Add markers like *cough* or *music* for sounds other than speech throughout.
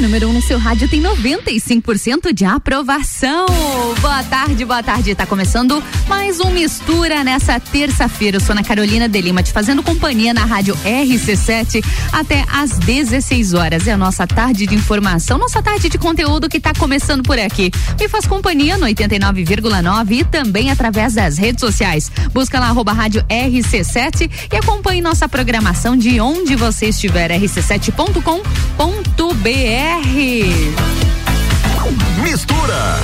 Número 1 um no seu rádio tem 95% de aprovação. Boa tarde, boa tarde. Tá começando mais um Mistura nessa terça-feira. Eu sou Ana Carolina de Lima, te fazendo companhia na rádio RC7 até às 16 horas. É a nossa tarde de informação, nossa tarde de conteúdo que tá começando por aqui. Me faz companhia no 89,9 e também através das redes sociais. Busca lá arroba rádio RC7 e acompanhe nossa programação de onde você estiver. rc7.com.br Mistura.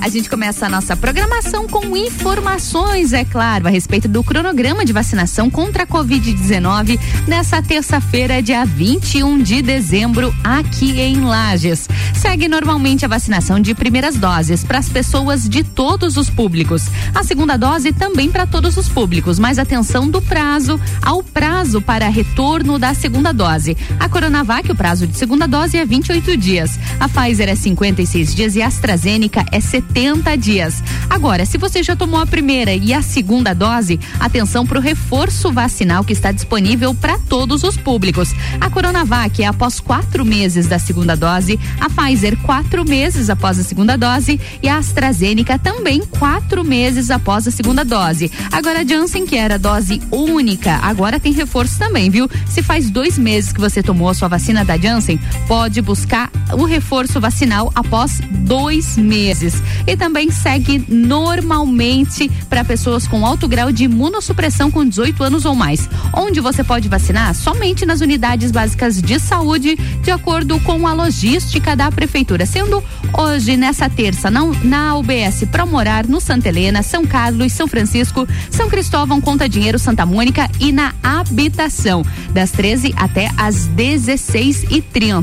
A gente começa a nossa programação com informações, é claro, a respeito do cronograma de vacinação contra a Covid-19 nessa terça-feira, dia 21 de dezembro, aqui em Lages. Segue normalmente a vacinação de primeiras doses para as pessoas de todos os públicos. A segunda dose também para todos os públicos, mas atenção do prazo ao prazo para retorno da segunda dose. A Coronavac, o prazo de segunda dose é 28 dias. A Pfizer é 56 dias e a AstraZeneca é 70 70 dias. Agora, se você já tomou a primeira e a segunda dose, atenção para o reforço vacinal que está disponível para todos os públicos. A Coronavac é após quatro meses da segunda dose, a Pfizer quatro meses após a segunda dose e a AstraZeneca também quatro meses após a segunda dose. Agora a Janssen, que era dose única, agora tem reforço também, viu? Se faz dois meses que você tomou a sua vacina da Janssen, pode buscar o reforço vacinal após dois meses e também segue normalmente para pessoas com alto grau de imunossupressão com 18 anos ou mais. Onde você pode vacinar? Somente nas unidades básicas de saúde, de acordo com a logística da prefeitura, sendo hoje nessa terça não, na UBS Promorar, no Santa Helena, São Carlos, São Francisco, São Cristóvão, Conta Dinheiro, Santa Mônica e na Habitação, das 13 até às 16 e 30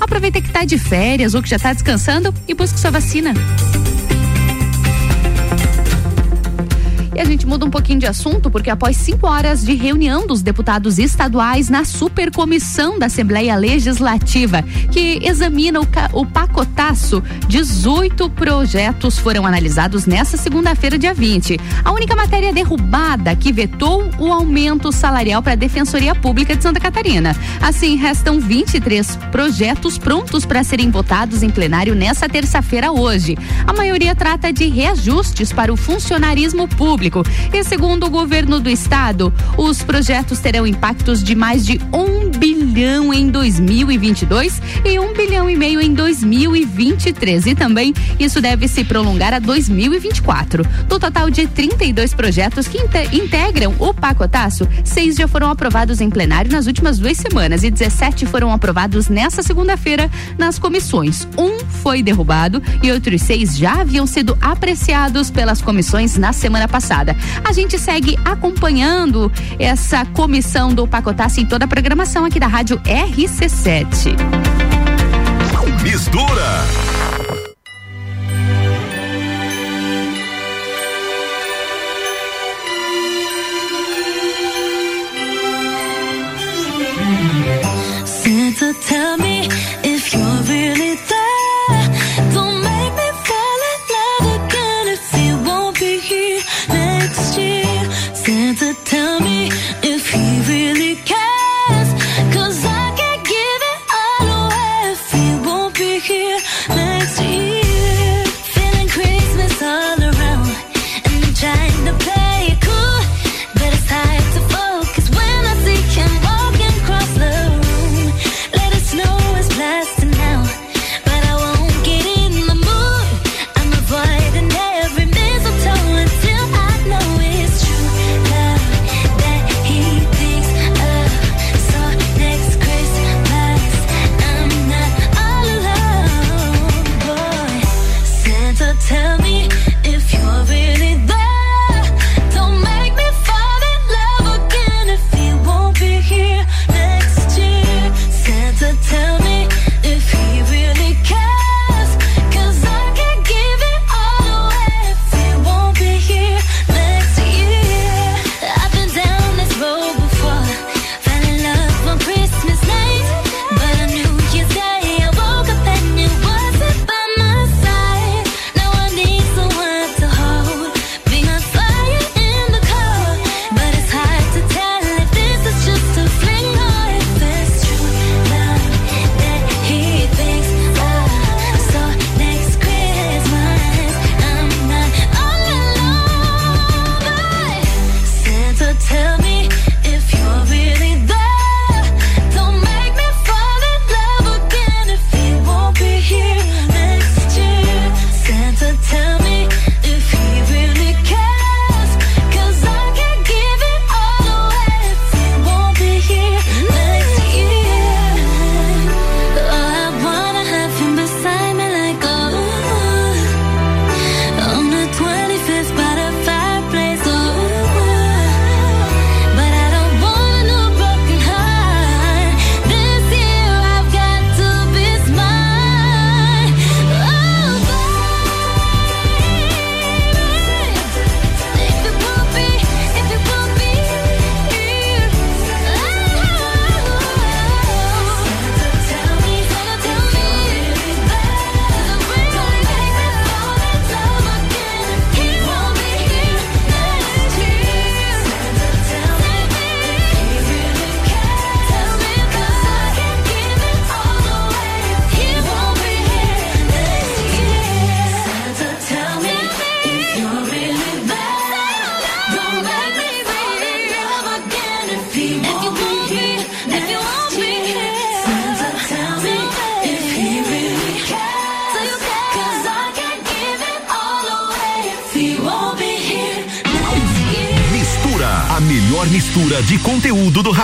Aproveita que está de férias ou que já está descansando e busque sua vacina. E a gente muda um pouquinho de assunto, porque após cinco horas de reunião dos deputados estaduais na supercomissão da Assembleia Legislativa, que examina o, o pacotaço, 18 projetos foram analisados nesta segunda-feira, dia 20. A única matéria derrubada que vetou o aumento salarial para a Defensoria Pública de Santa Catarina. Assim, restam 23 projetos prontos para serem votados em plenário nesta terça-feira, hoje. A maioria trata de reajustes para o funcionarismo público público. E segundo o governo do estado, os projetos terão impactos de mais de um bilhão em 2022 e um bilhão e meio em 2023. E também isso deve se prolongar a 2024. Do total de 32 projetos que integram o pacotaço, seis já foram aprovados em plenário nas últimas duas semanas e 17 foram aprovados nessa segunda-feira nas comissões. Um foi derrubado e outros seis já haviam sido apreciados pelas comissões na semana passada A gente segue acompanhando essa comissão do Pacotasse em toda a programação aqui da Rádio RC7. Mistura. here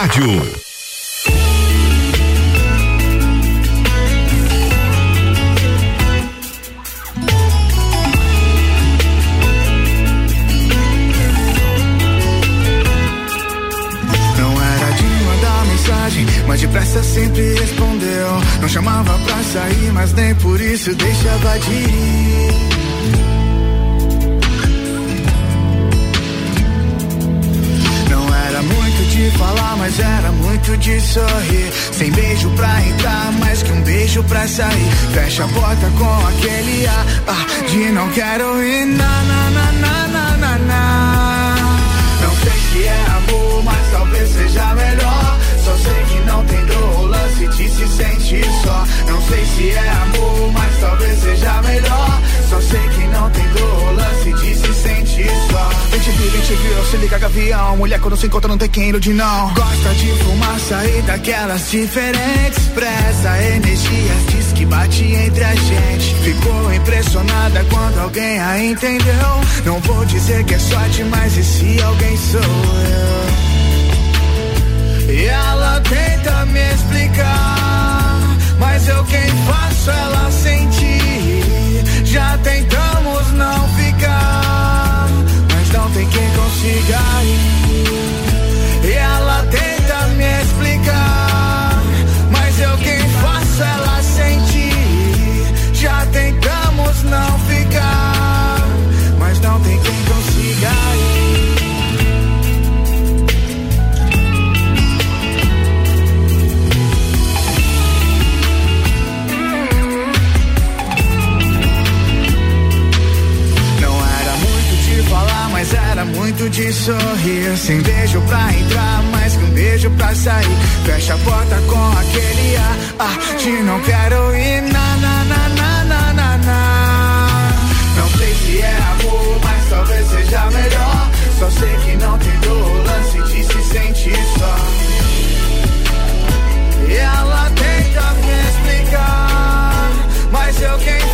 rádio. Muito de sorrir. Sem beijo pra entrar, mais que um beijo pra sair. Fecha a porta com aquele ar ah, de não quero ir. Na, na, na, na, na, na, na. Não sei se é amor, mas talvez seja melhor. Só sei que não tem dor, lance de se sentir só. Não sei se é amor, mas talvez seja melhor. Só sei que não tem dor, lance de se sentir só. Vem te vir, vem te vir, se liga gavião. Mulher quando se encontra não tem quem ilude não. Gosta de fumar, sair daquelas diferentes. Pressa, energias, diz que bate entre a gente. Ficou impressionada quando alguém a entendeu. Não vou dizer que é sorte, mas esse alguém sou eu. E ela tenta me explicar, mas eu quem faço ela sentir. Já tentamos não ficar, quem consiga ir. De sorrir. Sem beijo pra entrar, mais que um beijo pra sair. Fecha a porta com aquele ar ah, de não quero ir. Na, na, na, na, na, na, na. Não sei se é amor, mas talvez seja melhor. Só sei que não tem dor, lance de se sentir só. E ela tenta me explicar, mas eu quem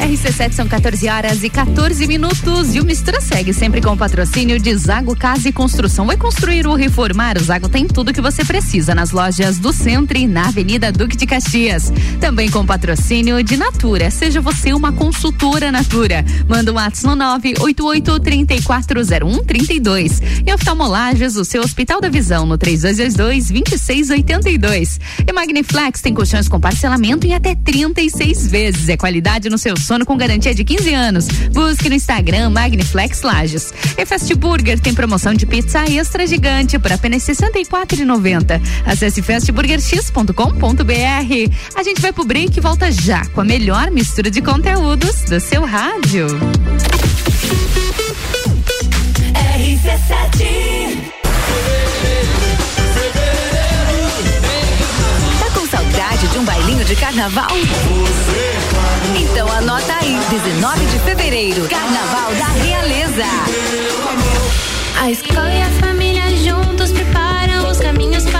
RC7 são 14 horas e 14 minutos e o Mistura segue sempre com o patrocínio de Zago Casa e Construção. Vai construir ou reformar? O Zago tem tudo que você precisa nas lojas do Centro e na Avenida Duque de Caxias. Também com patrocínio de Natura. Seja você uma consultora Natura. Manda um WhatsApp no 988 3401 32. E oftalmolagens, o seu Hospital da Visão no 3222 2682. E Magniflex tem colchões com parcelamento em até 36 vezes. É qualidade no seu sono com garantia de 15 anos. Busque no Instagram Magniflex Lages. E Fast Burger tem promoção de pizza extra gigante por apenas R$ 64,90. Acesse fastburgerx.com.br. A gente vai pro break e volta já com a melhor mistura de conteúdos do seu rádio. RC7 um bailinho de carnaval? Então anota aí, 19 de fevereiro, Carnaval da Realeza. A escola e a família juntos preparam os caminhos para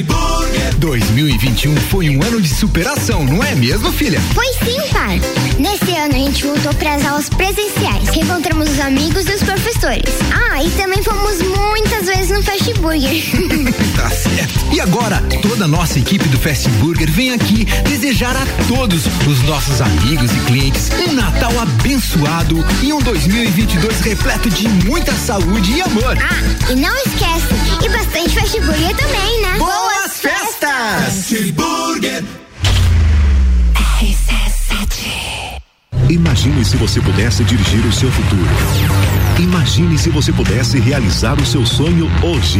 Fast Burger 2021 foi um ano de superação, não é mesmo, filha? Foi sim, pai. Nesse ano a gente voltou para as aulas presenciais, reencontramos os amigos e os professores. Ah, e também fomos muitas vezes no Fast Burger. *laughs* tá certo. E agora, toda a nossa equipe do Fast Burger vem aqui desejar a todos os nossos amigos e clientes um Natal abençoado e um 2022 repleto de muita saúde e amor. Ah, e não esquece, e bastante Fast Burger também, né? Boas festas! Burger. Imagine se você pudesse dirigir o seu futuro. Imagine se você pudesse realizar o seu sonho hoje.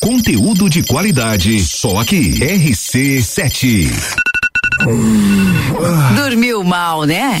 Conteúdo de qualidade, só aqui. RC7. Dormiu mal, né?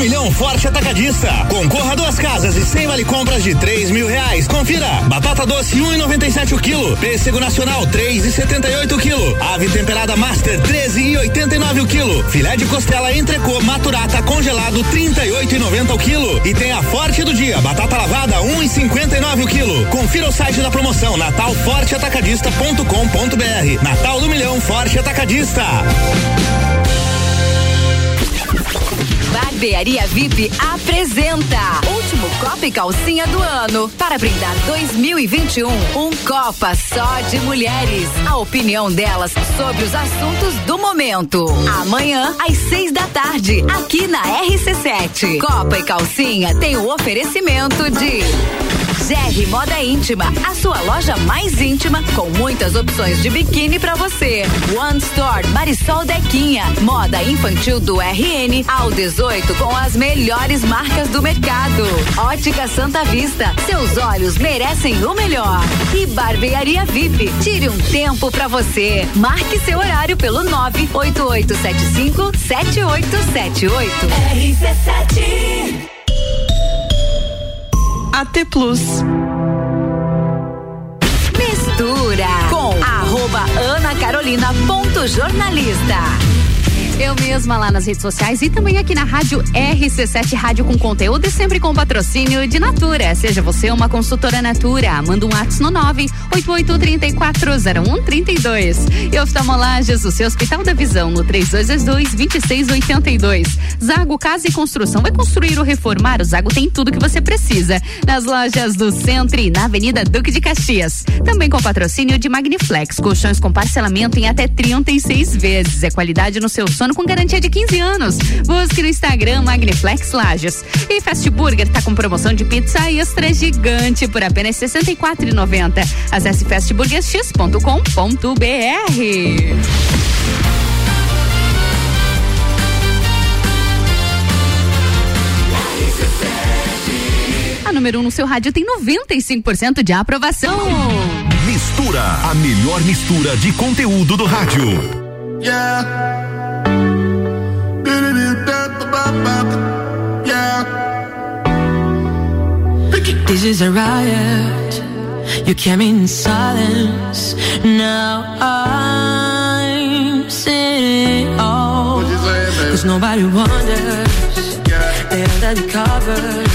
Milhão Forte Atacadista. Concorra a duas casas e sem vale compras de três mil reais. Confira. Batata doce um e noventa e sete o quilo. Pêssego nacional três e setenta e oito o quilo. Ave temperada Master treze e oitenta e nove o quilo. Filé de costela entrecô maturata congelado trinta e oito e noventa o quilo. E tem a Forte do dia. Batata lavada um e cinquenta e nove o quilo. Confira o site da promoção natalforteatacadista.com.br. Natal do Milhão Forte Atacadista. Barbearia VIP apresenta Último Copa e Calcinha do ano. Para brindar 2021, um Copa só de mulheres. A opinião delas sobre os assuntos do momento. Amanhã, às seis da tarde, aqui na RC7. Copa e Calcinha tem o oferecimento de. GR Moda Íntima, a sua loja mais íntima com muitas opções de biquíni para você. One Store Marisol Dequinha, moda infantil do RN ao 18 com as melhores marcas do mercado. Ótica Santa Vista, seus olhos merecem o melhor. E Barbearia VIP, tire um tempo para você. Marque seu horário pelo 98875 7878. RC7 AT Plus. Mistura com arroba Ana Carolina ponto jornalista. Eu mesma lá nas redes sociais e também aqui na rádio RC7 Rádio com conteúdo e sempre com patrocínio de Natura. Seja você uma consultora Natura, manda um ato no 988340132. E oftalmolages, o seu Hospital da Visão no 3222-2682. Zago Casa e Construção vai construir ou reformar? O Zago tem tudo que você precisa. Nas lojas do Centro e na Avenida Duque de Caxias. Também com patrocínio de Magniflex, colchões com parcelamento em até 36 vezes. É qualidade no seu sono ano com garantia de 15 anos. Busque no Instagram Magniflex Lages. E Fast Burger tá com promoção de pizza extra gigante por apenas R$ 64,90. Acesse fastburgerx.com.br. A número 1 um no seu rádio tem 95% de aprovação. Mistura, a melhor mistura de conteúdo do rádio. Yeah. This is a riot. You came in silence. Now I'm sitting all. Cause nobody wonders. Yeah. They're under the covers.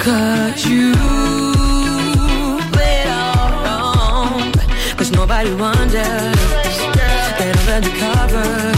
Cause you played nobody wonders. That I'm undercover.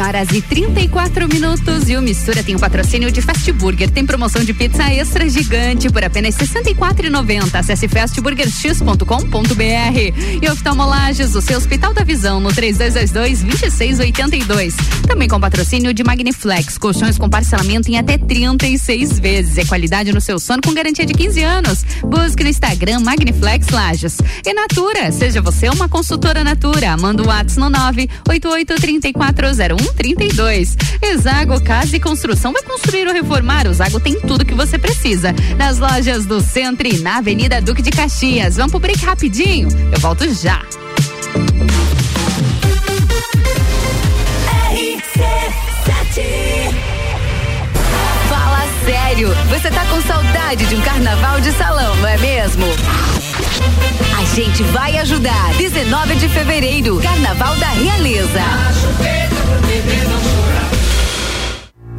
horas e 34 minutos e o Mistura tem o patrocínio de Fast Burger. Tem promoção de pizza extra gigante por apenas R$ 64,90. Acesse fastburgerx.com.br. E oftalmolages, o seu Hospital da Visão no 3222-2682. Também com patrocínio de Magniflex, colchões com parcelamento em até 36 vezes. É qualidade no seu sono com garantia de 15 anos. Busque no Instagram Magniflex Lages. E Natura, seja você uma consultora Natura. Manda o WhatsApp no 988340132. Exago Casa e Construção vai construir ou reformar. O Zago tem tudo que você precisa. Nas lojas do Centro e na Avenida Duque de Caxias. Vamos pro break rapidinho? Eu volto já. Fala sério, você tá com saudade de um carnaval de salão, não é mesmo? A gente vai ajudar. 19 de fevereiro, Carnaval da Realeza.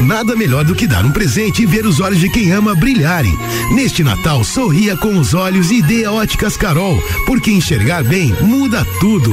Nada melhor do que dar um presente e ver os olhos de quem ama brilharem. Neste Natal, sorria com os olhos e dê Óticas Carol, porque enxergar bem muda tudo.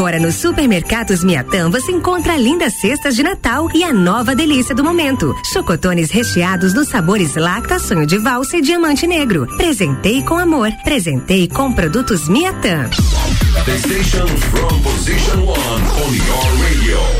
Agora nos supermercados Miatã você encontra lindas cestas de Natal e a nova delícia do momento. Chocotones recheados nos sabores Lacta, Sonho de Valsa e Diamante Negro. Presentei com amor. Presentei com produtos Miatã. The station from position one on your radio.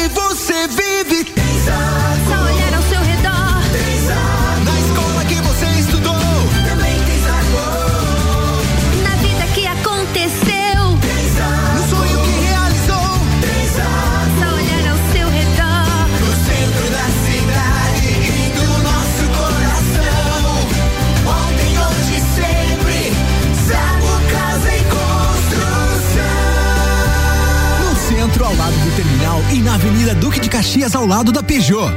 e na Avenida Duque de Caxias, ao lado da Peugeot.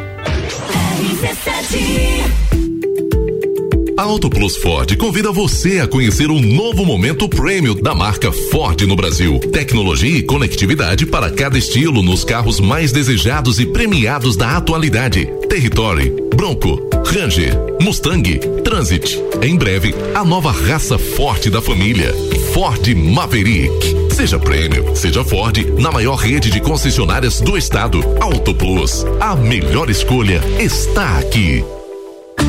A Auto Plus Ford convida você a conhecer um novo momento prêmio da marca Ford no Brasil. Tecnologia e conectividade para cada estilo nos carros mais desejados e premiados da atualidade. Territory, Bronco, Ranger, Mustang, Transit. Em breve, a nova raça forte da família. Ford Maverick. Seja prêmio, seja Ford, na maior rede de concessionárias do estado. Auto Plus. A melhor escolha está aqui.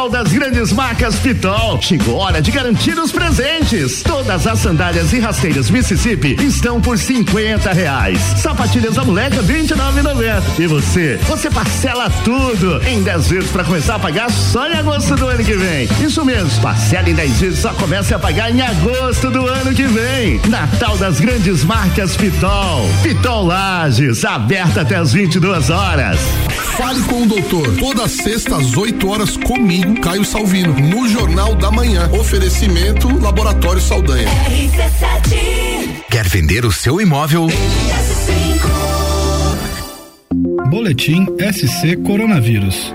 Natal das grandes marcas Pitol. Chegou a hora de garantir os presentes. Todas as sandálias e rasteiras Mississippi estão por 50 reais. Sapatilhas da moleca 29,90. E você? Você parcela tudo em 10 vezes para começar a pagar só em agosto do ano que vem. Isso mesmo, parcela em 10 vezes só começa a pagar em agosto do ano que vem. Natal das grandes marcas Pitol. Pitol Lages, aberta até as 22 horas. Fale com o doutor. Toda sexta às 8 horas comigo, Caio Salvino, no Jornal da Manhã. Oferecimento Laboratório Saldanha. Quer vender o seu imóvel? Boletim SC Coronavírus.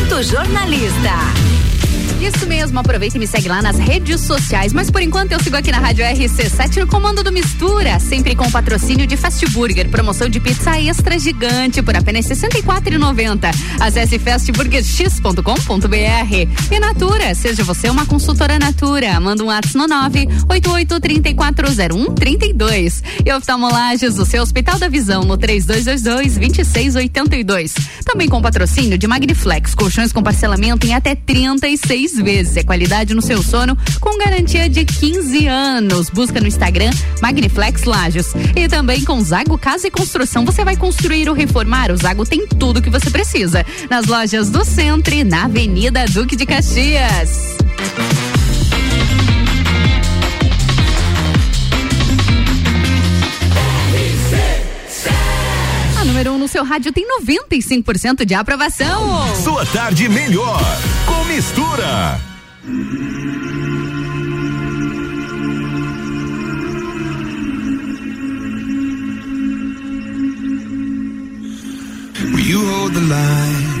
jornalista. Isso mesmo, aproveita e me segue lá nas redes sociais. Mas por enquanto eu sigo aqui na Rádio RC7 no comando do Mistura, sempre com patrocínio de Fast Burger, promoção de pizza extra gigante por apenas R$ 64,90. Acesse fastburgerx.com.br. E Natura, seja você uma consultora Natura, manda um WhatsApp no 988340132. E oftalmolages, o seu Hospital da Visão no 3222-2682. Também com patrocínio de Magniflex, colchões com parcelamento em até 36 vezes. É qualidade no seu sono com garantia de 15 anos. Busca no Instagram Magniflex Lages. E também com Zago Casa e Construção. Você vai construir ou reformar? O Zago tem tudo que você precisa. Nas lojas do Centro e na Avenida Duque de Caxias. Seu rádio tem 95% de aprovação. Sua tarde melhor com mistura. Will you hold the line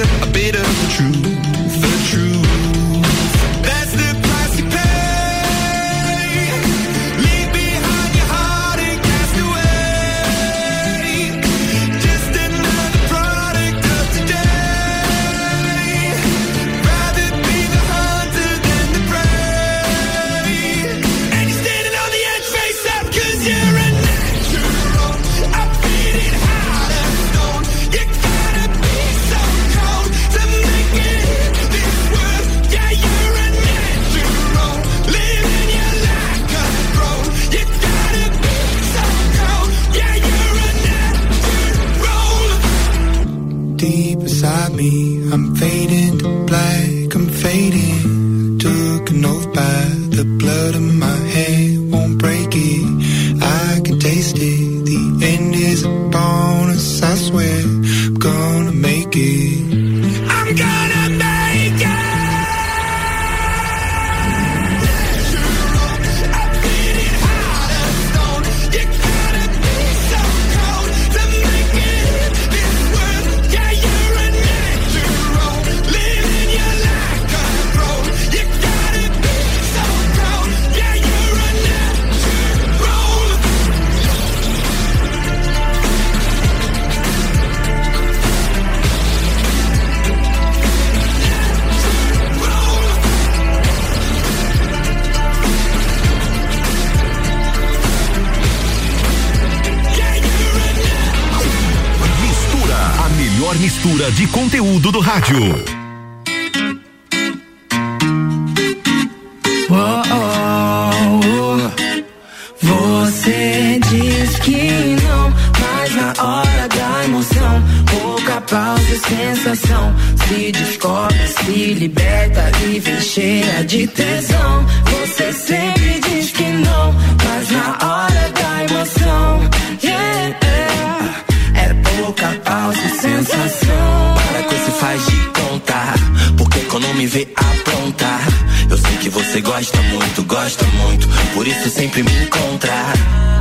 A bit of the truth, do rádio. Isso sempre me encontrar.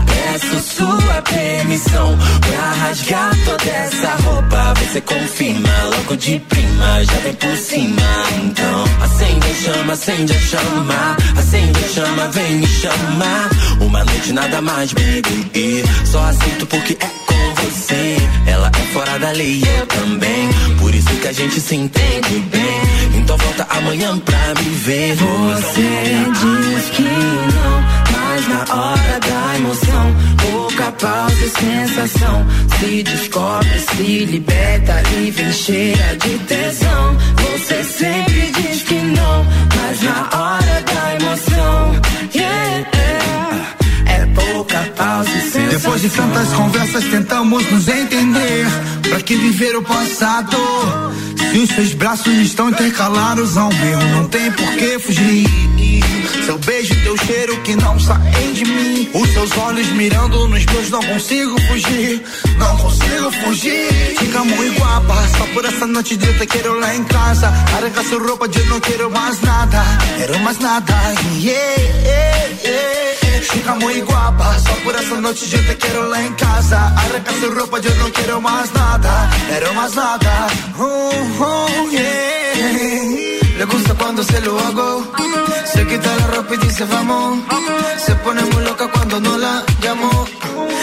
Peço sua permissão pra rasgar toda essa roupa. Você confirma logo de prima, já vem por cima. Então acende a chama, acende a chama, acende a chama, vem me chamar. Uma noite nada mais, baby, só aceito porque é com você. Ela é fora da lei, eu também, por isso que a gente se entende bem. Então volta amanhã pra me ver. Você diz que não, mas na hora da emoção, pouca pausa e sensação. Se descobre, se liberta e vem cheia de tesão. Você sempre diz que não, mas na hora da emoção, yeah, é pouca pausa e sensação. Depois de tantas conversas tentamos nos entender Pra que viver o passado Se os seus braços estão intercalados ao meu Não tem por que fugir Seu beijo e teu cheiro que não saem de mim. Os seus olhos mirando nos meus Não consigo fugir. Não consigo fugir. Fica muito guapa Só por essa noite de te quero lá em casa. Arranca sua roupa eu não quero mais nada. Quero mais nada. Yeah, yeah, yeah. Fica muito guapa Só por essa noite eu te quero lá em casa. Arranca sua roupa eu não quero mais nada. Quero mais nada. Oh, yeah. Le gusta cuando se lo hago. Se quita la ropa y dice vamos Se pone muy loca cuando no la llamo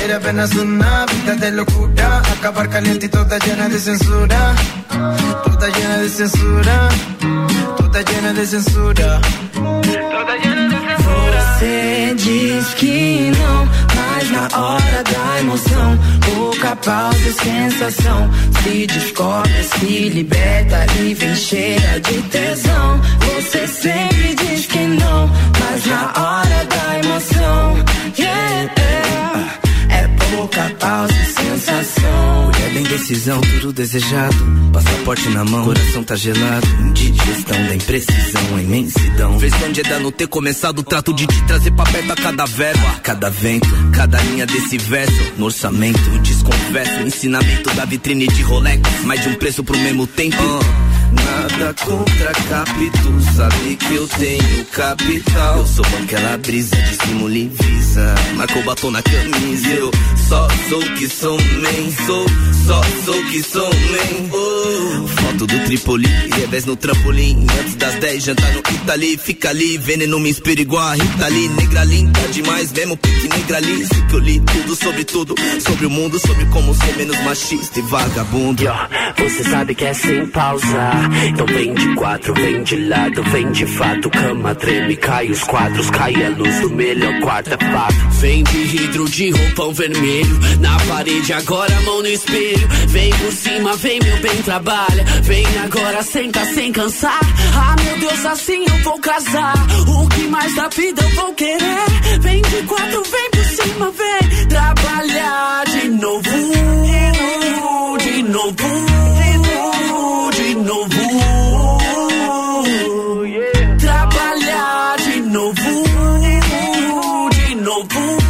Quiere apenas una vida de locura. Acabar caliente y toda llena de censura. Toda llena de censura. Toda llena de censura. Toda llena de censura. Você diz que não, mas na hora da emoção, pouca pausa e sensação. Se descobre, se liberta e vem cheia de tesão. Você sempre diz que não, mas na hora da emoção, yeah, é, é pouca pausa sensação. Mulher da indecisão, tudo desejado. Passaporte na mão, coração tá gelado. Indigestão da imprecisão, imensidão. Versão de Eda não ter começado o trato de te trazer pra perto a cada verbo, a cada vento, cada linha desse verso. No orçamento, desconverso, ensinamento da vitrine de Rolex. Mais de um preço pro mesmo tempo. Nada contra capito, sabe que eu tenho capital. Eu sou aquela brisa de e visa. Marcou batom na camisa. Eu só sou que sou man, sou, só sou que sou man. Oh. Foto do Tripoli, revés no trampolim. Antes das 10, jantar no Itali. Fica ali, veneno me inspira igual a Rita Lee. Negra linda demais, mesmo pique negra ali. Sei que eu li tudo sobre tudo, sobre o mundo, sobre como ser menos machista e vagabundo. Você sabe que é sem pausa. Então vem de quatro, vem de lado, vem de fato. Cama treme, cai os quadros, cai a luz do melhor quarto, é fato. Vem de hidro de roupão vermelho. Na parede, agora mão no espelho. Vem por cima, vem meu bem, trabalha. Vem agora, senta sem cansar. Ah, meu Deus, assim eu vou casar. O que mais da vida eu vou querer? Vem de quatro, vem por cima, vem trabalhar de novo. De novo. De novo. Trabalhar de novo. De novo.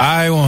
I want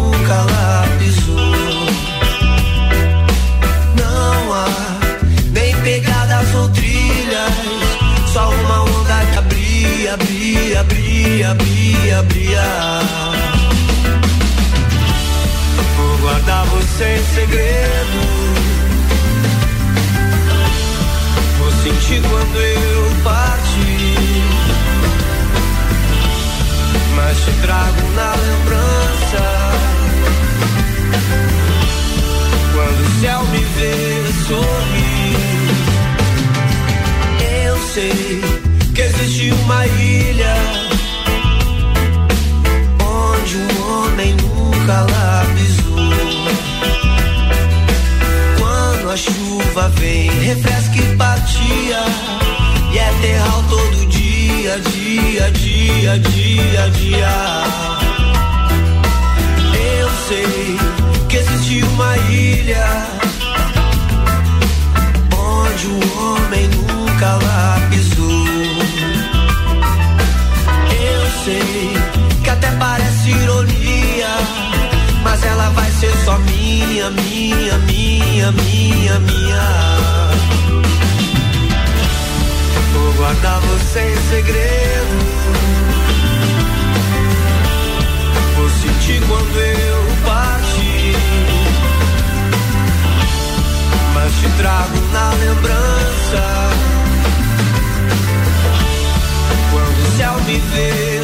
Vou guardar você em segredo. Vou sentir quando eu partir mas te trago na lembrança. Chuva vem, refresca e batia, e é terral todo dia, dia, dia, dia, dia. Eu sei que existe uma ilha onde o homem nunca lá pisou. Ela vai ser só minha, minha, minha, minha, minha. Vou guardar você em segredo. Vou sentir quando eu partir. Mas te trago na lembrança. Quando o céu me vê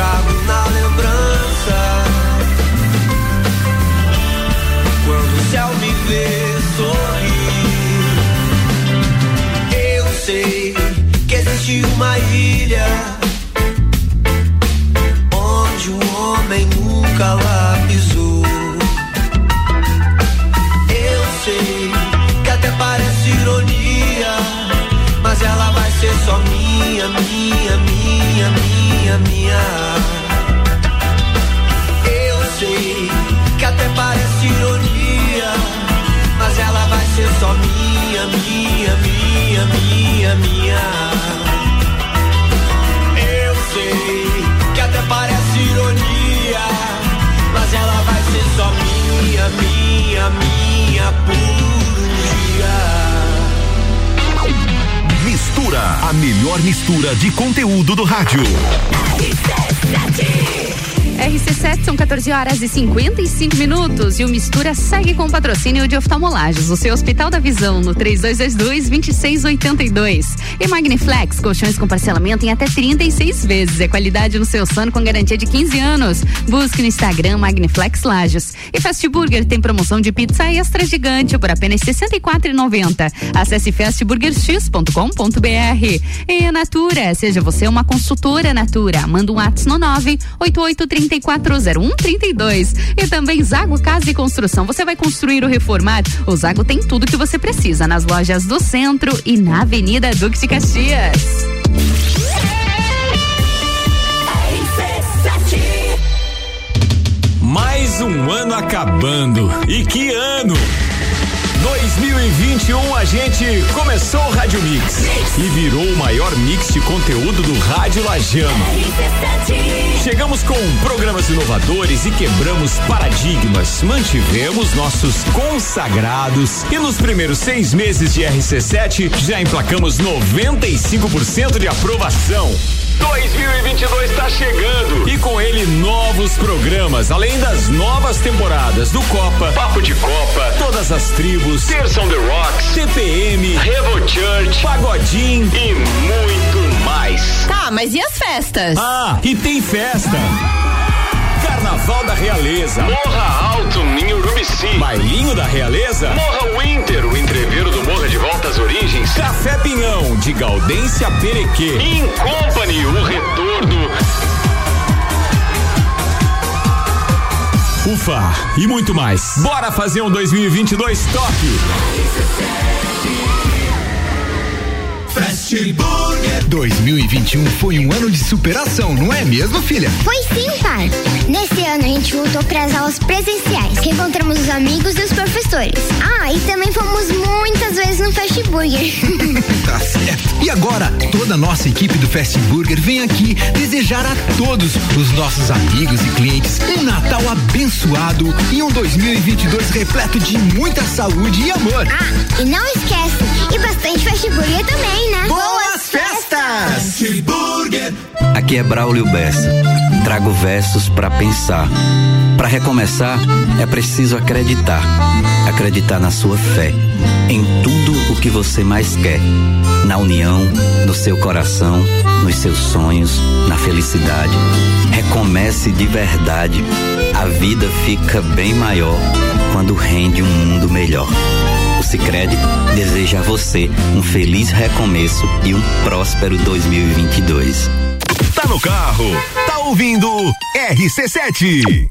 trago na lembrança. Quando o céu me vê sorrir, eu sei que existe uma ilha onde o homem nunca lá minha, minha. Eu sei que até parece ironia, mas ela vai ser só minha, minha, minha, minha, minha. Eu sei que até parece ironia, mas ela vai ser só minha, minha, minha Mistura, a melhor mistura de conteúdo do rádio. RC7 são 14 horas e 55 minutos e o Mistura segue com o patrocínio de oftalmolagens, o seu Hospital da Visão no 3222-2682. E Magniflex, colchões com parcelamento em até 36 vezes. É qualidade no seu sono com garantia de 15 anos. Busque no Instagram Magniflex Lages. E Fast Burger tem promoção de pizza extra gigante por apenas R$ 64,90. Acesse fastburgerx.com.br. E Natura, seja você uma consultora Natura. Manda um WhatsApp no 988 340132 e também Zago Casa e Construção. Você vai construir ou reformar? O Zago tem tudo que você precisa nas lojas do centro e na Avenida Duque de Caxias. Acabando. E que ano! 2021 a gente começou o Rádio Mix e virou o maior mix de conteúdo do Rádio Lajano. Chegamos com programas inovadores e quebramos paradigmas. Mantivemos nossos consagrados e nos primeiros seis meses de RC7 já emplacamos 95% de aprovação. 2022 está chegando e com ele novos programas, além das novas temporadas do Copa, Papo de Copa, Todas as Tribos, Terção The Rocks, TPM, Revo Church, Pagodim e muito mais. Tá, mas e as festas? Ah, e tem festa. Carnaval da Realeza. Morra Alto, em Urubici. Bailinho da Realeza. Morra Winter, o entreveiro do Morra de Volta às Origens. Café Pinhão, de Gaudência Perequê. In Company, o retorno. Ufa, e muito mais. Bora fazer um 2022 top. Fast Burger 2021 foi um ano de superação, não é mesmo, filha? Foi sim, pai. Nesse ano a gente voltou para as aulas presenciais, reencontramos os amigos e os professores. Ah, e também fomos muitas vezes no Fast Burger. *laughs* Tá certo. E agora, toda a nossa equipe do Fast Burger vem aqui desejar a todos os nossos amigos e clientes um Natal abençoado e um 2022 repleto de muita saúde e amor. Ah, e não esquece, e bastante Fast Burger também, né? Boas festas! Fast Burger. Aqui é Braulio Bessa. Trago versos para pensar. Para recomeçar, é preciso acreditar. Acreditar na sua fé, em tudo o que você mais quer. Na união, no seu coração, nos seus sonhos, na felicidade. Recomece de verdade. A vida fica bem maior quando rende um mundo melhor. O Sicredi deseja a você um feliz recomeço e um próspero 2022. Tá no carro, tá ouvindo RC7.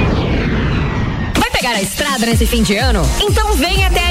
Pegar a estrada nesse fim de ano? Então vem até a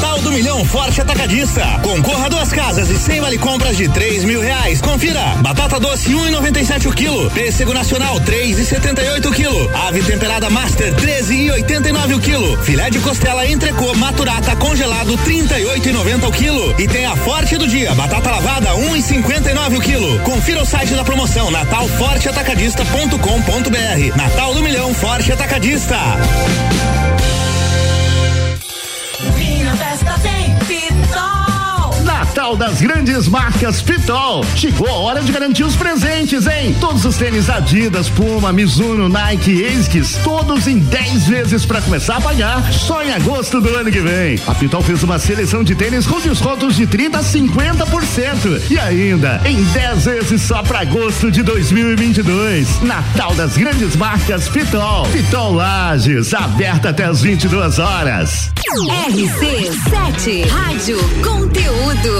Natal do Milhão Forte Atacadista. Concorra a duas casas e sem vale compras de três mil reais. Confira. Batata doce 1,97 um o quilo. Pêssego nacional 3,78 o quilo. Ave temperada Master 13,89 o quilo. Filé de costela entrecô maturata congelado 38,90 o quilo. E tem a Forte do dia. Batata lavada 1,59 o quilo. Confira o site da promoção natalforteatacadista.com.br. Natal do Milhão Forte Atacadista. Natal das grandes marcas Pitol. Chegou a hora de garantir os presentes, hein? Todos os tênis Adidas, Puma, Mizuno, Nike e ASICS, todos em 10 vezes para começar a pagar só em agosto do ano que vem. A Pitol fez uma seleção de tênis com descontos de 30 a 50% e ainda em 10 vezes só para agosto de 2022. Natal das grandes marcas Pitol. Pitol Lages, aberta até as 22 horas. RC7 Rádio Conteúdo.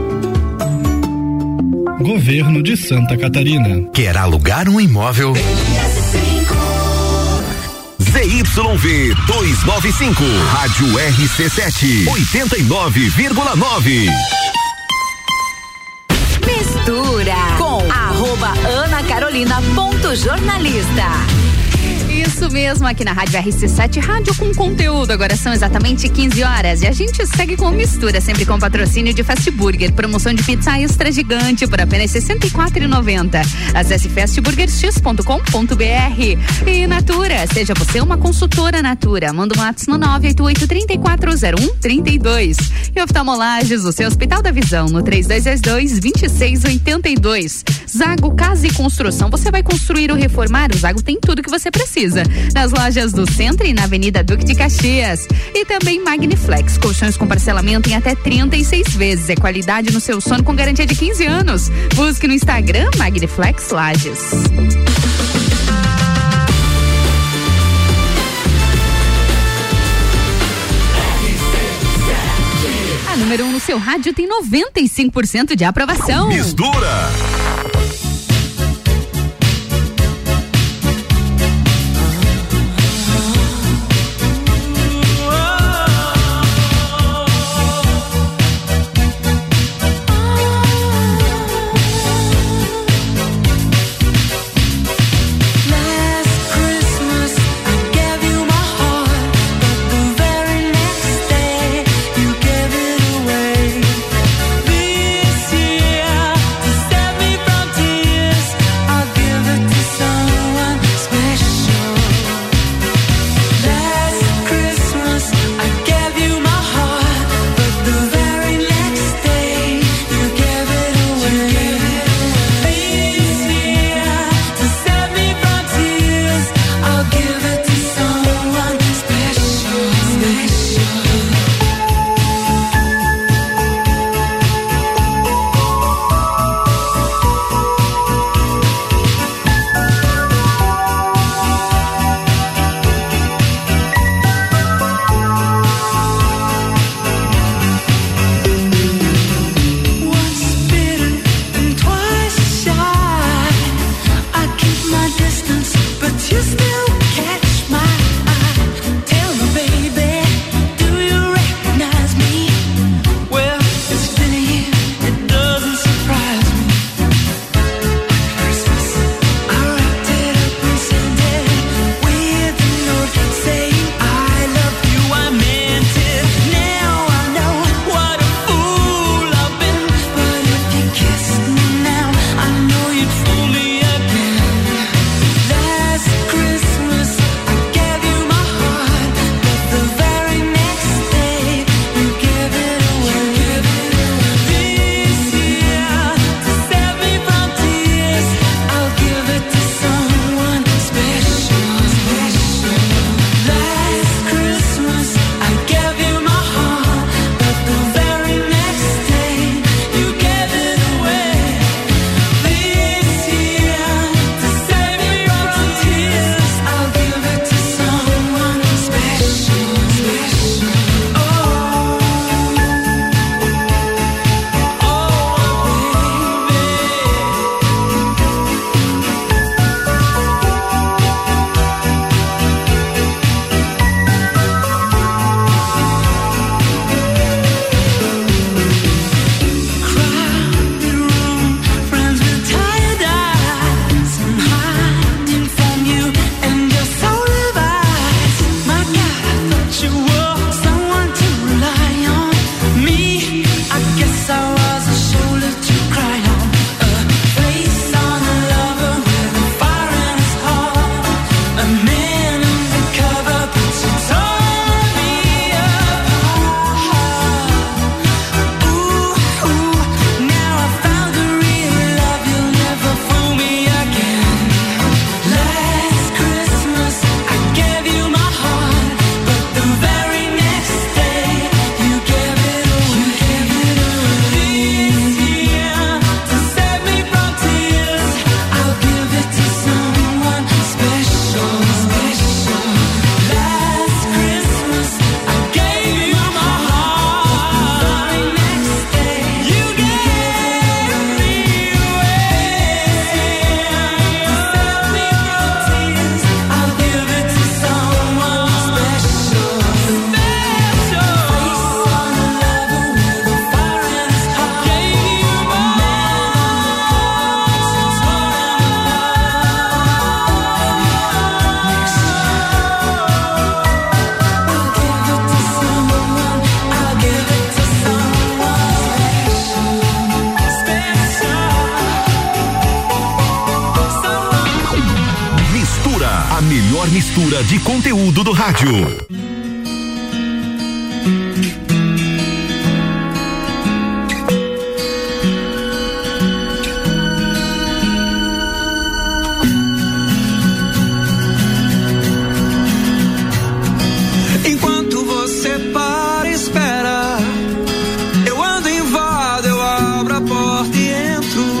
Governo de Santa Catarina. Quer alugar um imóvel? ZYV 295, Rádio RC7, 89,9. Mistura com arroba Ana Carolina ponto jornalista. Isso mesmo, aqui na Rádio RC7, rádio com conteúdo. Agora são exatamente 15 horas e a gente segue com mistura, sempre com patrocínio de Fast Burger. Promoção de pizza extra gigante por apenas R$ 64,90. Acesse fastburgerx.com.br. E Natura, seja você uma consultora Natura. Manda um WhatsApp no 988-3401-32. E oftalmolages, o seu Hospital da Visão, no 3222-2682. Zago Casa e Construção. Você vai construir ou reformar? O Zago tem tudo que você precisa. Nas lojas do Centro e na Avenida Duque de Caxias. E também Magniflex, colchões com parcelamento em até 36 vezes. É qualidade no seu sono com garantia de 15 anos. Busque no Instagram Magniflex Lages. A número 1 um no seu rádio tem 95% de aprovação. Mistura. Rádio. Enquanto você para espera, eu ando invado, eu abro a porta e entro.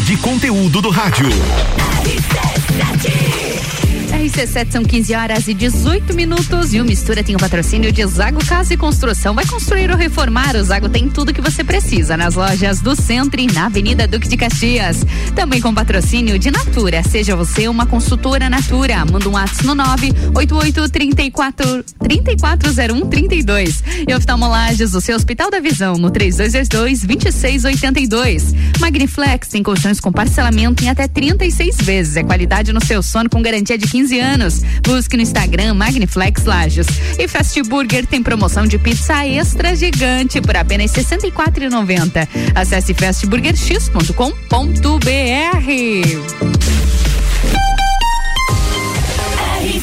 De conteúdo do rádio. RC7 são 15 horas e 18 minutos e o Mistura tem o patrocínio de Zago Casa e Construção. Vai construir ou reformar? O Zago tem tudo que você precisa nas lojas do Centro e na Avenida Duque de Caxias. Também com patrocínio de Natura. Seja você uma consultora Natura. Manda um WhatsApp no 988 34 3401 32. E oftalmolages, o seu Hospital da Visão no 3222 2682. Magniflex tem colchões com parcelamento em até 36 vezes. É qualidade no seu sono com garantia de 15 anos. Busque no Instagram Magniflex Lages. E Fast Burger tem promoção de pizza extra gigante por apenas R$ 64,90. Acesse fastburgerx.com.br. Vai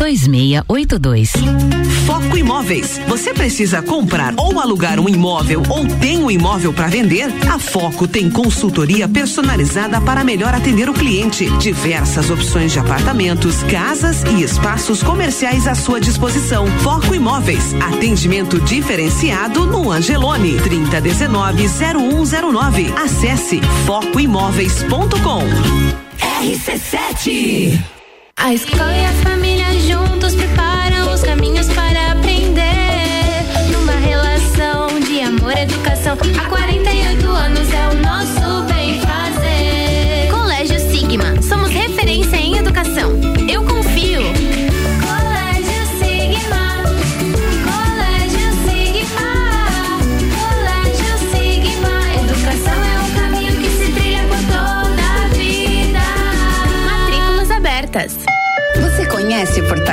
2682. Foco Imóveis. Você precisa comprar ou alugar um imóvel ou tem um imóvel para vender? A Foco tem consultoria personalizada para melhor atender o cliente. Diversas opções de apartamentos, casas e espaços comerciais à sua disposição. Foco Imóveis. Atendimento diferenciado no Angelone 3019-0109. Acesse focoimóveis.com. RC7 A escola e a família juntos preparam os caminhos para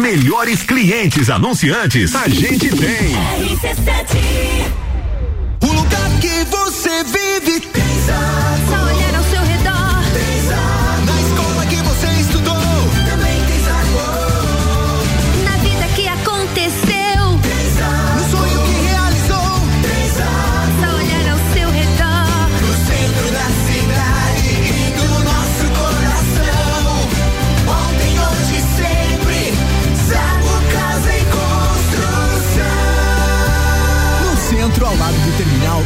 Melhores clientes anunciantes a gente tem. O lugar que você vive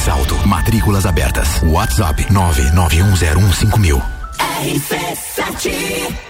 Mais alto. Matrículas abertas. WhatsApp 991015000. RC7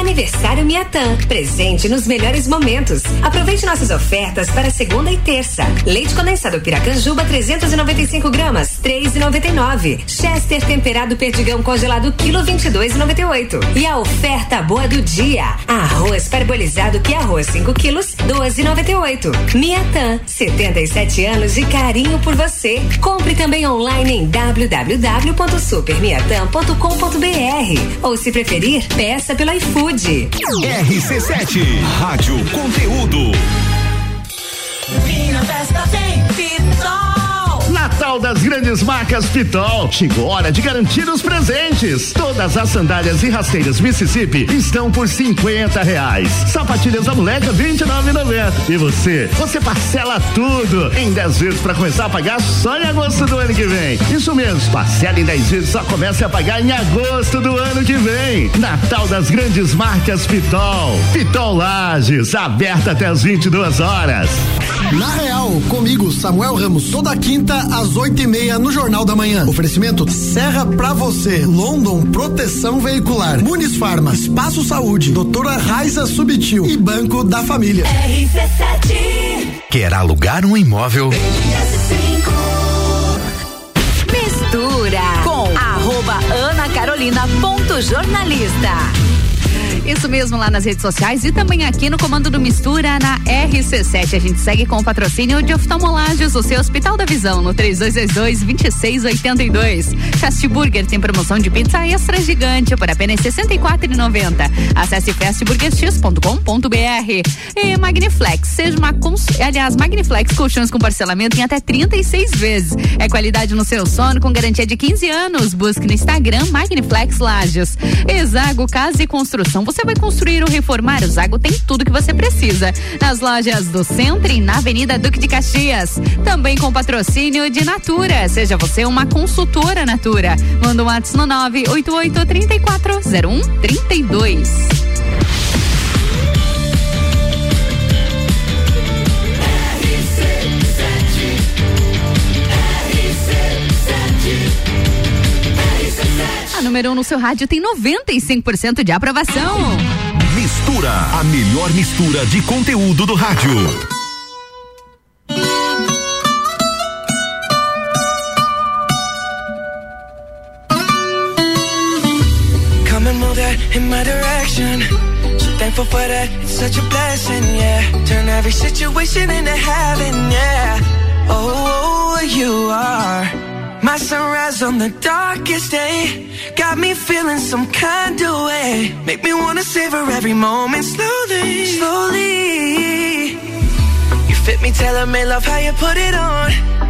Aniversário Miatã. Presente nos melhores momentos. Aproveite nossas ofertas para segunda e terça. Leite condensado Piracanjuba 395 gramas, 3,99. Chester temperado perdigão congelado quilo 22,98. E a oferta boa do dia. Arroz parbolizado que arroz 5 quilos, 12,98. Miatã, 77 anos de carinho por você. Compre também online em www.supermiatã.com.br ou se preferir, peça pelo iFood. RC7, Rádio Conteúdo. Minha festa tem. Natal das grandes marcas Pitol. Chegou a hora de garantir os presentes. Todas as sandálias e rasteiras Mississippi estão por 50 reais. Sapatilhas da moleca 29,90. E você? Você parcela tudo em 10 vezes para começar a pagar só em agosto do ano que vem. Isso mesmo, parcela em 10 vezes só começa a pagar em agosto do ano que vem. Natal das grandes marcas Pitol. Pitol Lages, aberta até as 22 horas. Na Real, comigo, Samuel Ramos, toda quinta às oito e meia no Jornal da Manhã. Oferecimento Serra pra você, London Proteção Veicular, Muniz Farma, Espaço Saúde, Doutora Raiza Subtil e Banco da Família. RC7. Quer alugar um imóvel? Mistura com arroba Ana Carolina ponto jornalista. Isso mesmo lá nas redes sociais e também aqui no comando do Mistura na RC7. A gente segue com o patrocínio de oftalmolagens, o seu Hospital da Visão, no 3222-2682. Fast Burger tem promoção de pizza extra gigante por apenas R$ 64,90. Acesse fastburgerx.com.br. E Magniflex, seja uma. Cons... Aliás, Magniflex colchões com parcelamento em até 36 vezes. É qualidade no seu sono com garantia de 15 anos. Busque no Instagram Magniflex Lages. Exago Casa e Construção. Você vai construir ou reformar? O Zago tem tudo que você precisa. Nas lojas do Centro e na Avenida Duque de Caxias. Também com patrocínio de Natura. Seja você uma consultora Natura. Manda um WhatsApp no 988 3401 32. A número 1 um no seu rádio tem 95% de aprovação. Mistura, a melhor mistura de conteúdo do rádio. Come and move that in my direction. So thankful for that, it's such a blessing, yeah. Turn every situation into heaven, yeah. Oh, you are my sunrise on the darkest day. Got me feeling some kind of way. Make me wanna savor every moment slowly, slowly. You fit me, tailor made love how you put it on.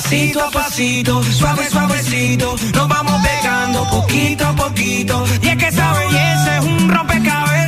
Pasito a pasito, suave, suavecito. Nos vamos pegando poquito a poquito. Y es que esa belleza es un rompecabezas,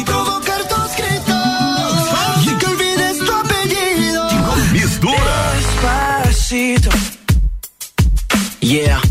Yeah.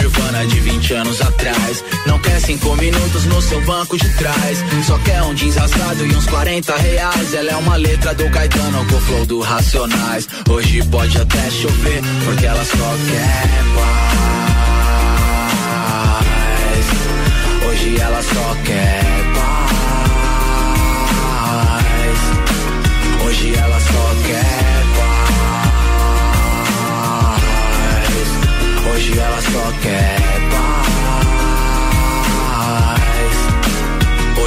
Nirvana de 20 anos atrás. Não quer cinco minutos no seu banco de trás. Só quer um jeans rasgado e uns 40 reais. Ela é uma letra do Caetano com flow do Racionais. Hoje pode até chover, porque ela só quer paz. Hoje ela só quer paz. Hoje ela só quer paz. Hoje ela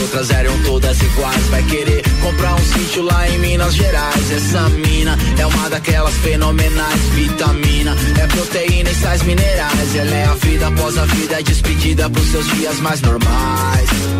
outras eram todas iguais. Vai querer comprar um sítio lá em Minas Gerais. Essa mina é uma daquelas fenomenais. Vitamina, é proteína e sais minerais. Ela é a vida após a vida, é despedida pros seus dias mais normais.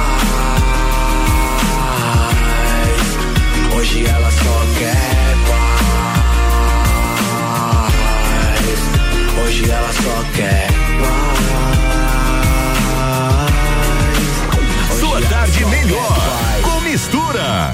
Hoje ela só quer paz. Hoje ela só quer paz. Sua tarde melhor com mistura.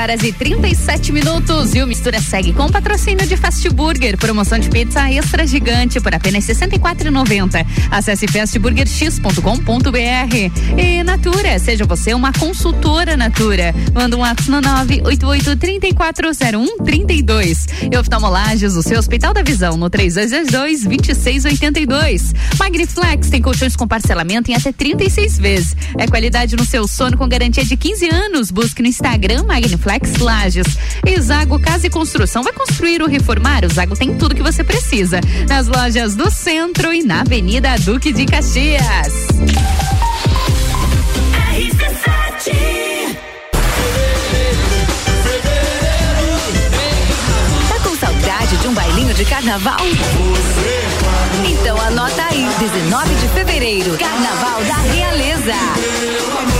Horas e 37 minutos e o Mistura segue com patrocínio de Fast Burger, promoção de pizza extra gigante por apenas R$ 64,90. Acesse fastburgerx.com.br. E Natura, seja você uma consultora Natura. Manda um ato no 988-340132. E oftalmolagens, o seu Hospital da Visão, no 3222-2682. Magniflex tem colchões com parcelamento em até 36 vezes. É qualidade no seu sono com garantia de 15 anos. Busque no Instagram Magniflex Lages. E Zago Casa e Construção vai construir ou reformar? O Zago tem tudo que você precisa. Nas lojas do centro e na Avenida Duque de Caxias. Tá com saudade de um bailinho de carnaval? Então anota aí, 19 de fevereiro, Carnaval da Realeza.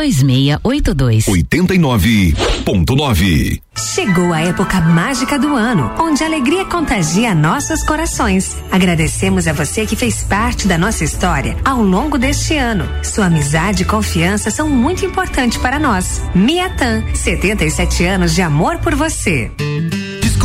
2682. 89.9. Chegou a época mágica do ano, onde a alegria contagia nossos corações. Agradecemos a você que fez parte da nossa história ao longo deste ano. Sua amizade e confiança são muito importantes para nós. Miatan, 77 anos de amor por você.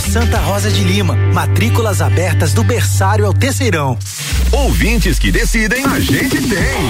Santa Rosa de Lima. Matrículas abertas do berçário ao terceirão. Ouvintes que decidem, a gente tem.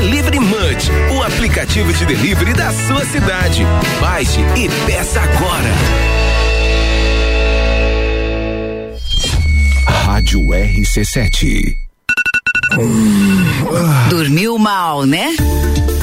Delivery Munch, o aplicativo de delivery da sua cidade. Baixe e peça agora. Rádio RC7. Dormiu mal, né?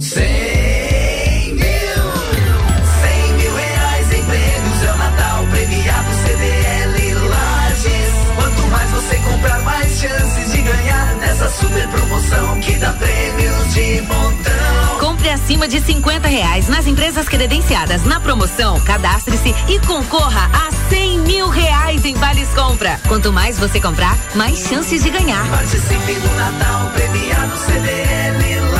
Cem mil, cem mil reais em prêmios é o Natal premiado CDL Lages. Quanto mais você comprar, mais chances de ganhar nessa super promoção que dá prêmios de montão. Compre acima de 50 reais nas empresas credenciadas na promoção, cadastre-se e concorra a 100 mil reais em vales compra. Quanto mais você comprar, mais chances de ganhar. Participe do Natal premiado CDL Lages.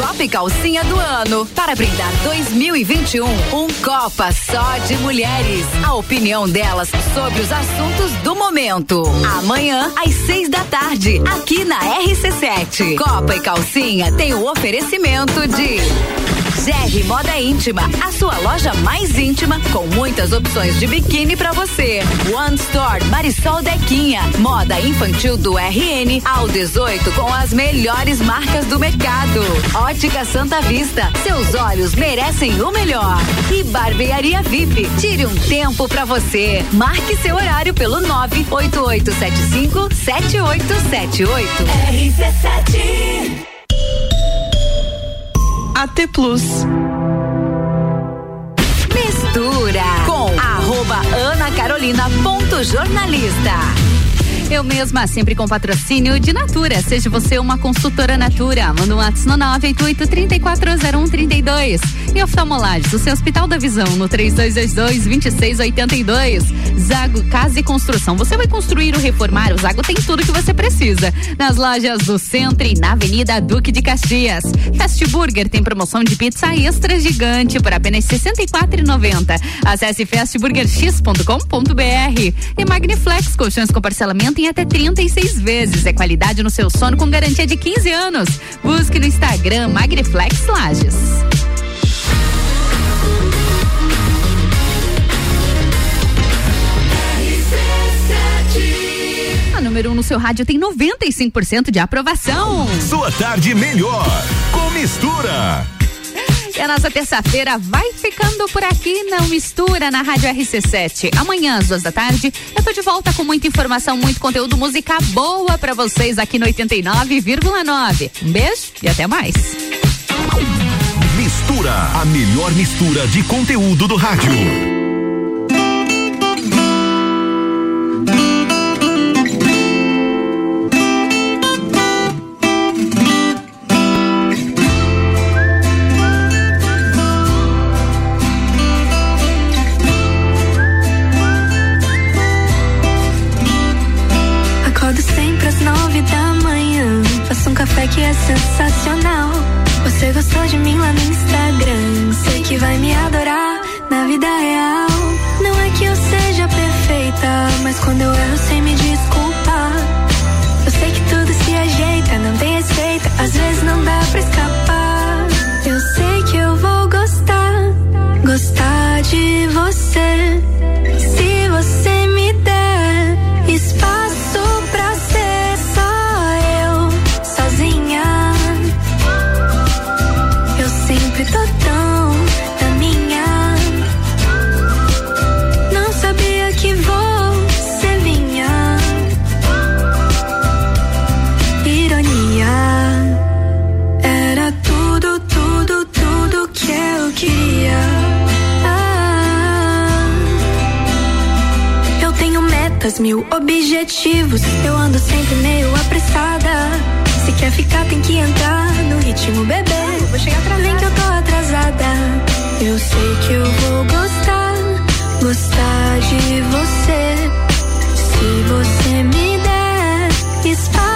Copa e Calcinha do ano para brindar 2021 um Copa só de mulheres. A opinião delas sobre os assuntos do momento. Amanhã às seis da tarde aqui na RC7. Copa e Calcinha tem o oferecimento de GR Moda Íntima, a sua loja mais íntima com muitas opções de biquíni pra você. One Store Marisol Dequinha, moda infantil do RN ao 18 com as melhores marcas do mercado. Ótica Santa Vista, seus olhos merecem o melhor. E Barbearia VIP, tire um tempo pra você. Marque seu horário pelo 98875 7878. RC7 AT Plus. Mistura com arroba Ana Carolina ponto jornalista. Eu mesma, sempre com patrocínio de Natura. Seja você uma consultora Natura. Manda um WhatsApp no 988-340132. E oftalmolages, o seu Hospital da Visão, no 3222-2682. Zago Casa e Construção. Você vai construir ou reformar? O Zago tem tudo que você precisa. Nas lojas do Centro e na Avenida Duque de Caxias. Fast Burger tem promoção de pizza extra gigante por apenas R$ 64,90. Acesse fastburgerx.com.br. E Magniflex, colchões com parcelamento em até 36 vezes. É qualidade no seu sono com garantia de 15 anos. Busque no Instagram Magniflex Lages. A número 1 um no seu rádio tem 95% de aprovação. Sua tarde melhor com mistura. E a nossa terça-feira vai ficando por aqui, não mistura na Rádio RC7. Amanhã, às duas da tarde, eu tô de volta com muita informação, muito conteúdo, música boa pra vocês aqui no 89,9. Um beijo e até mais. Mistura, a melhor mistura de conteúdo do rádio. é sensacional. Você gostou de mim lá no Instagram. Sei que vai me adorar na vida real. Não é que eu seja perfeita, mas quando eu erro, sem me desculpar. Eu sei que tudo se ajeita, não tem receita. Às vezes não dá pra escapar. mil objetivos. Eu ando sempre meio apressada. Se quer ficar, tem que entrar no ritmo, bebê. Vou chegar atrasada. Vem que eu tô atrasada. Eu sei que eu vou gostar, gostar de você. Se você me der espaço.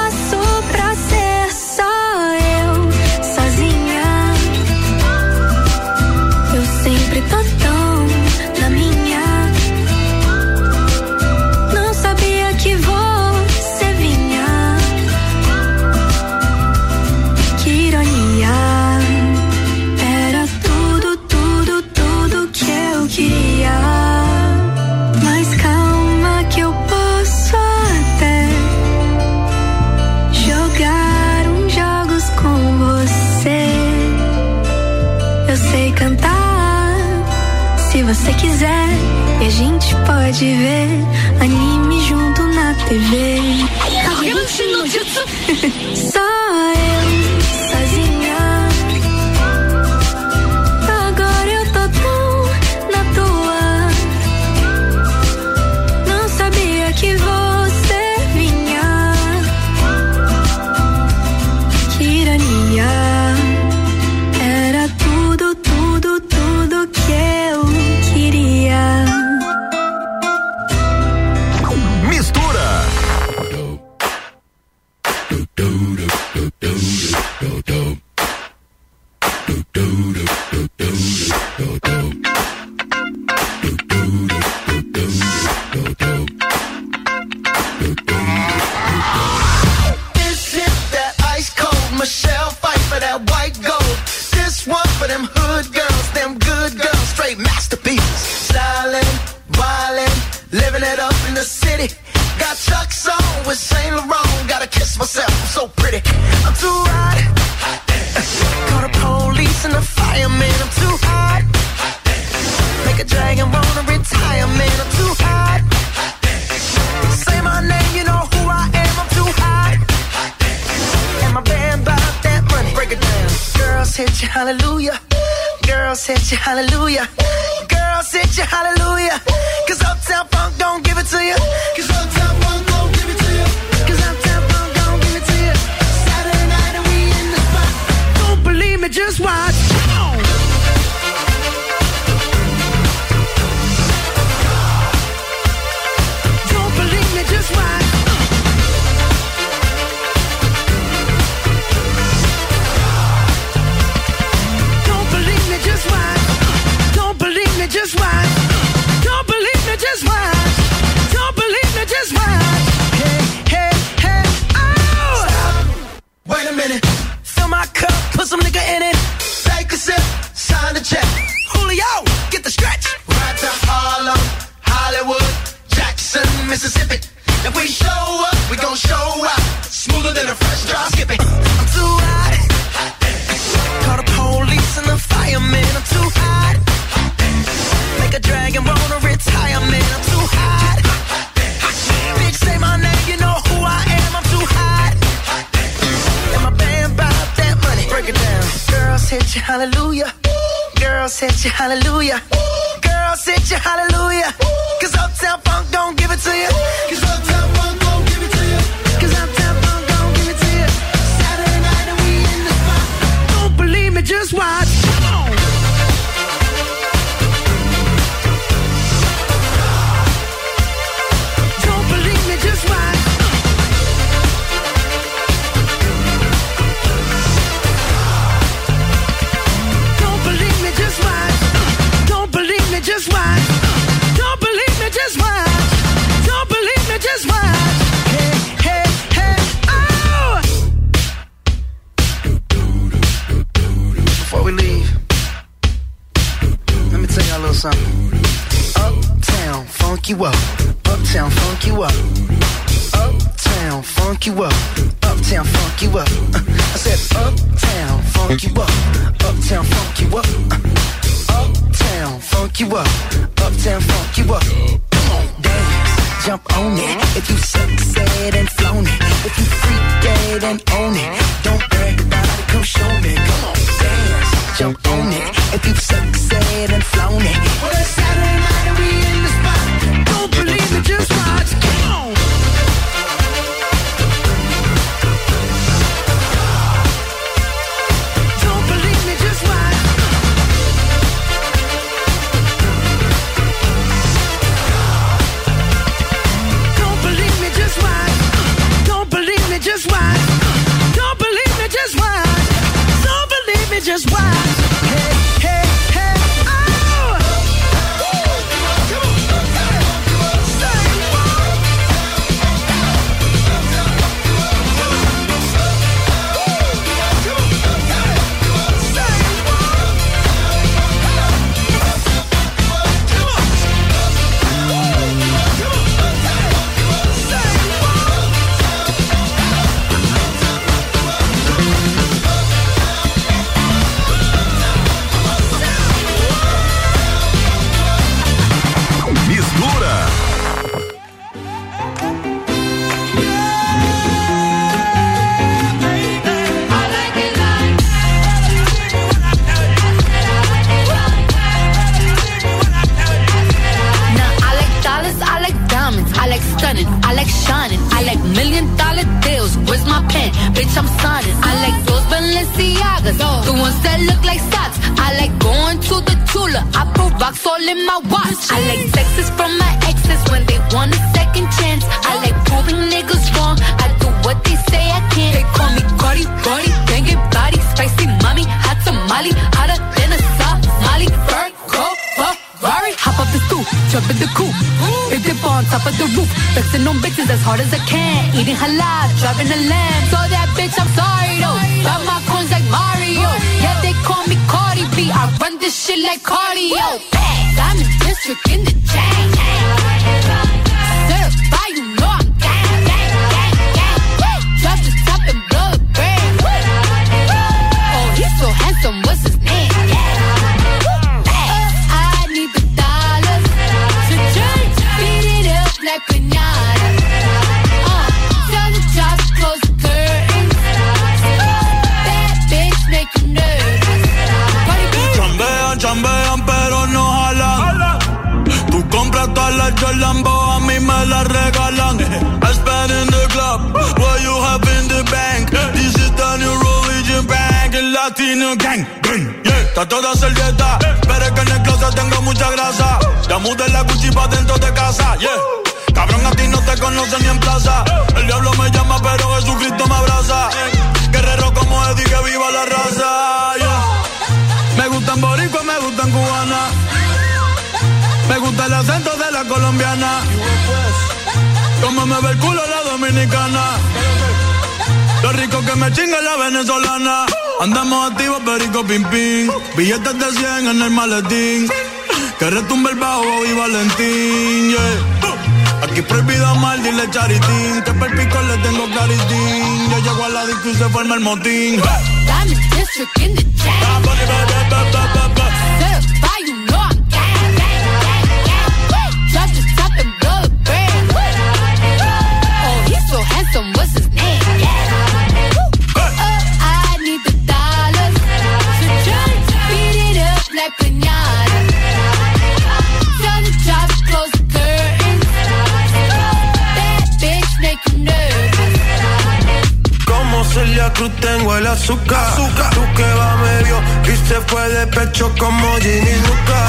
azúcar. azúcar. Tú que va medio y se fue de pecho como Ginny Luca.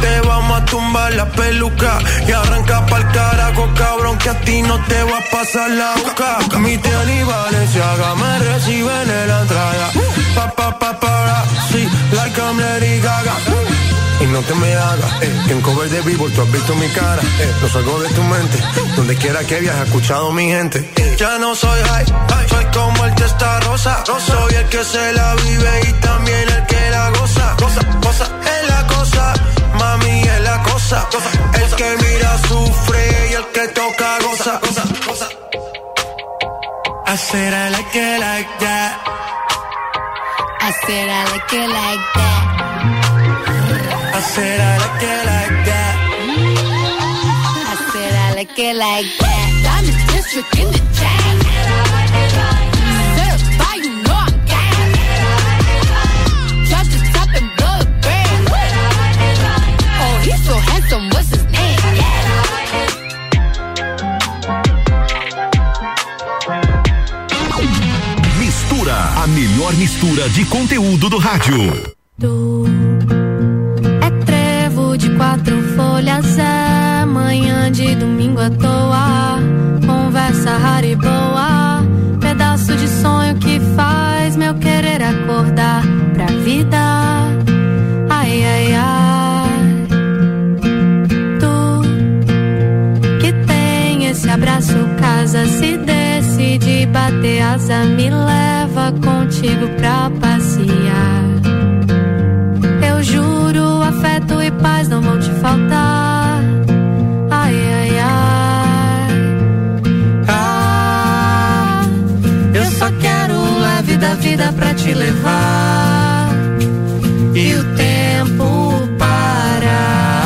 Te vamos a tumbar la peluca y arranca pa'l carajo, cabrón, que a ti no te va a pasar la boca. Mi tele y Valenciaga me reciben en la entrada. Pa, pa, pa, para, sí, like I'm Lady Gaga. Y no te me hagas, eh, que en cover de vivo tú has visto mi cara. Eh, no salgo de tu mente, donde quiera que viajes, escuchado mi gente. Eh. Ya no soy high, soy como el testa rosa. Soy el que se la vive y también el que la goza. Cosa, cosa, es la cosa, mami es la cosa. El que mira sufre y el que toca goza. goza, goza. I said I like it like that. I said I like it like that. I said I like it like that. I said I like it like that. Oh, a melhor mistura de conteúdo do rádio. É trevo de quatro folhas, é manhã de domingo à toa. Conversa rara e boa, pedaço de sonho que faz meu querer acordar pra vida. Ai, ai, ai. Tu que tem esse abraço, casa, se decide bater asa, me leva contigo pra passear. Vida pra te levar. E o tempo parar.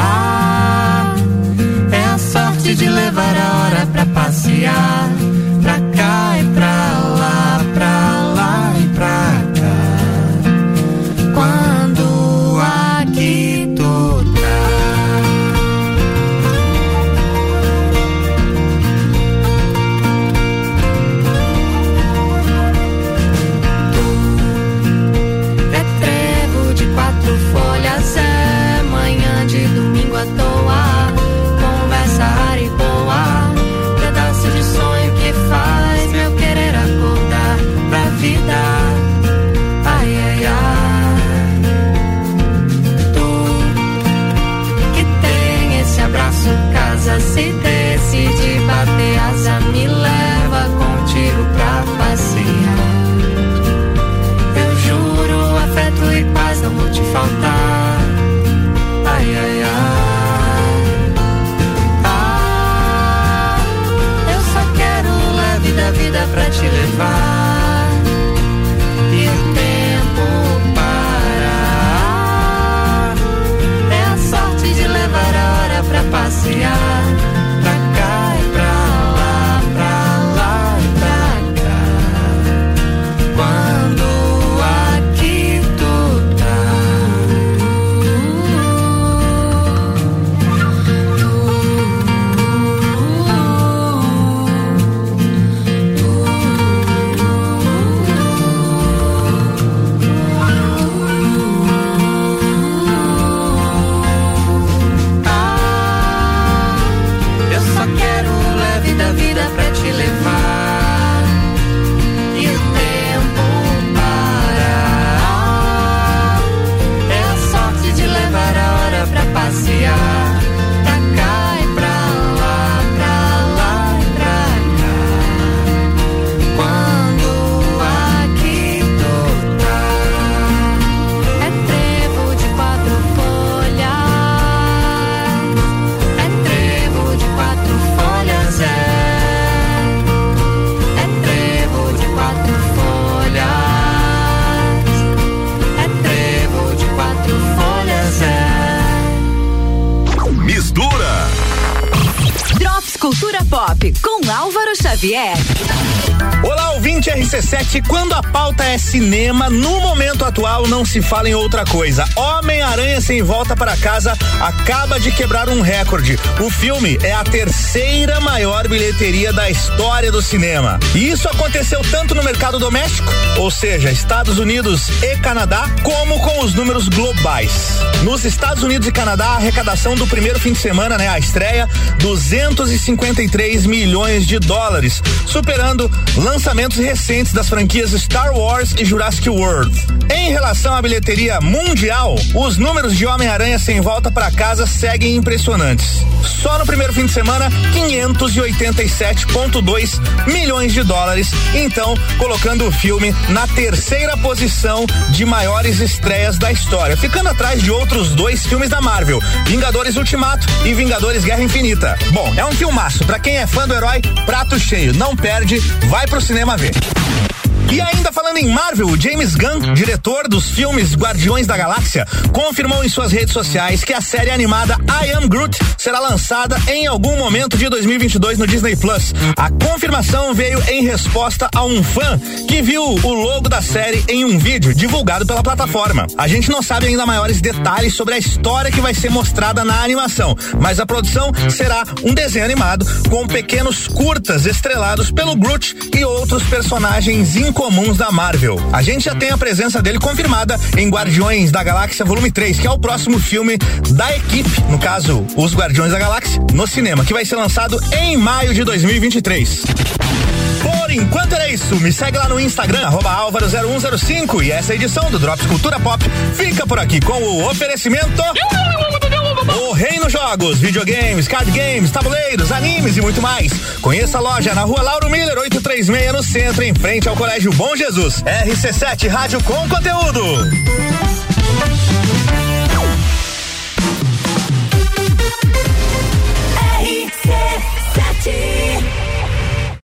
É a sorte de levar a hora pra passear. Cinema, no momento atual não se fala em outra coisa. Homem-Aranha Sem Volta para Casa acaba de quebrar um recorde. O filme é a terceira maior bilheteria da história do cinema. E isso aconteceu tanto no mercado doméstico, ou seja, Estados Unidos e Canadá, como com os números globais. Nos Estados Unidos e Canadá, a arrecadação do primeiro fim de semana, né, a estreia, 253 milhões de dólares, superando lançamentos recentes das franquias Star Wars e Jurassic World. Em relação à bilheteria mundial, os números de Homem-Aranha sem volta para casa seguem impressionantes. Só no primeiro fim de semana, 587,2 milhões de dólares, então colocando o filme na terceira posição de maiores estreias da história, ficando atrás de outros dois filmes da Marvel, Vingadores Ultimato e Vingadores Guerra Infinita. Bom, é um filmaço, para quem é fã do herói, prato cheio, não perde, vai pro cinema ver. E ainda falando em Marvel, o James Gunn, diretor dos filmes Guardiões da Galáxia, confirmou em suas redes sociais que a série animada I Am Groot será lançada em algum momento de 2022 no Disney Plus. A confirmação veio em resposta a um fã que viu o logo da série em um vídeo divulgado pela plataforma. A gente não sabe ainda maiores detalhes sobre a história que vai ser mostrada na animação, mas a produção será um desenho animado com pequenos curtas estrelados pelo Groot e outros personagens incomuns da Marvel. A gente já tem a presença dele confirmada em Guardiões da Galáxia Volume 3, que é o próximo filme da equipe, no caso, Os Guardiões da Galáxia, no cinema, que vai ser lançado em maio de 2023. Por enquanto era isso. Me segue lá no Instagram, Álvaro0105. E essa edição do Drops Cultura Pop fica por aqui com o oferecimento. O Reino Jogos, videogames, card games, tabuleiros, animes e muito mais. Conheça a loja na rua Lauro Miller 836 no centro, em frente ao Colégio Bom Jesus. RC7 Rádio com conteúdo.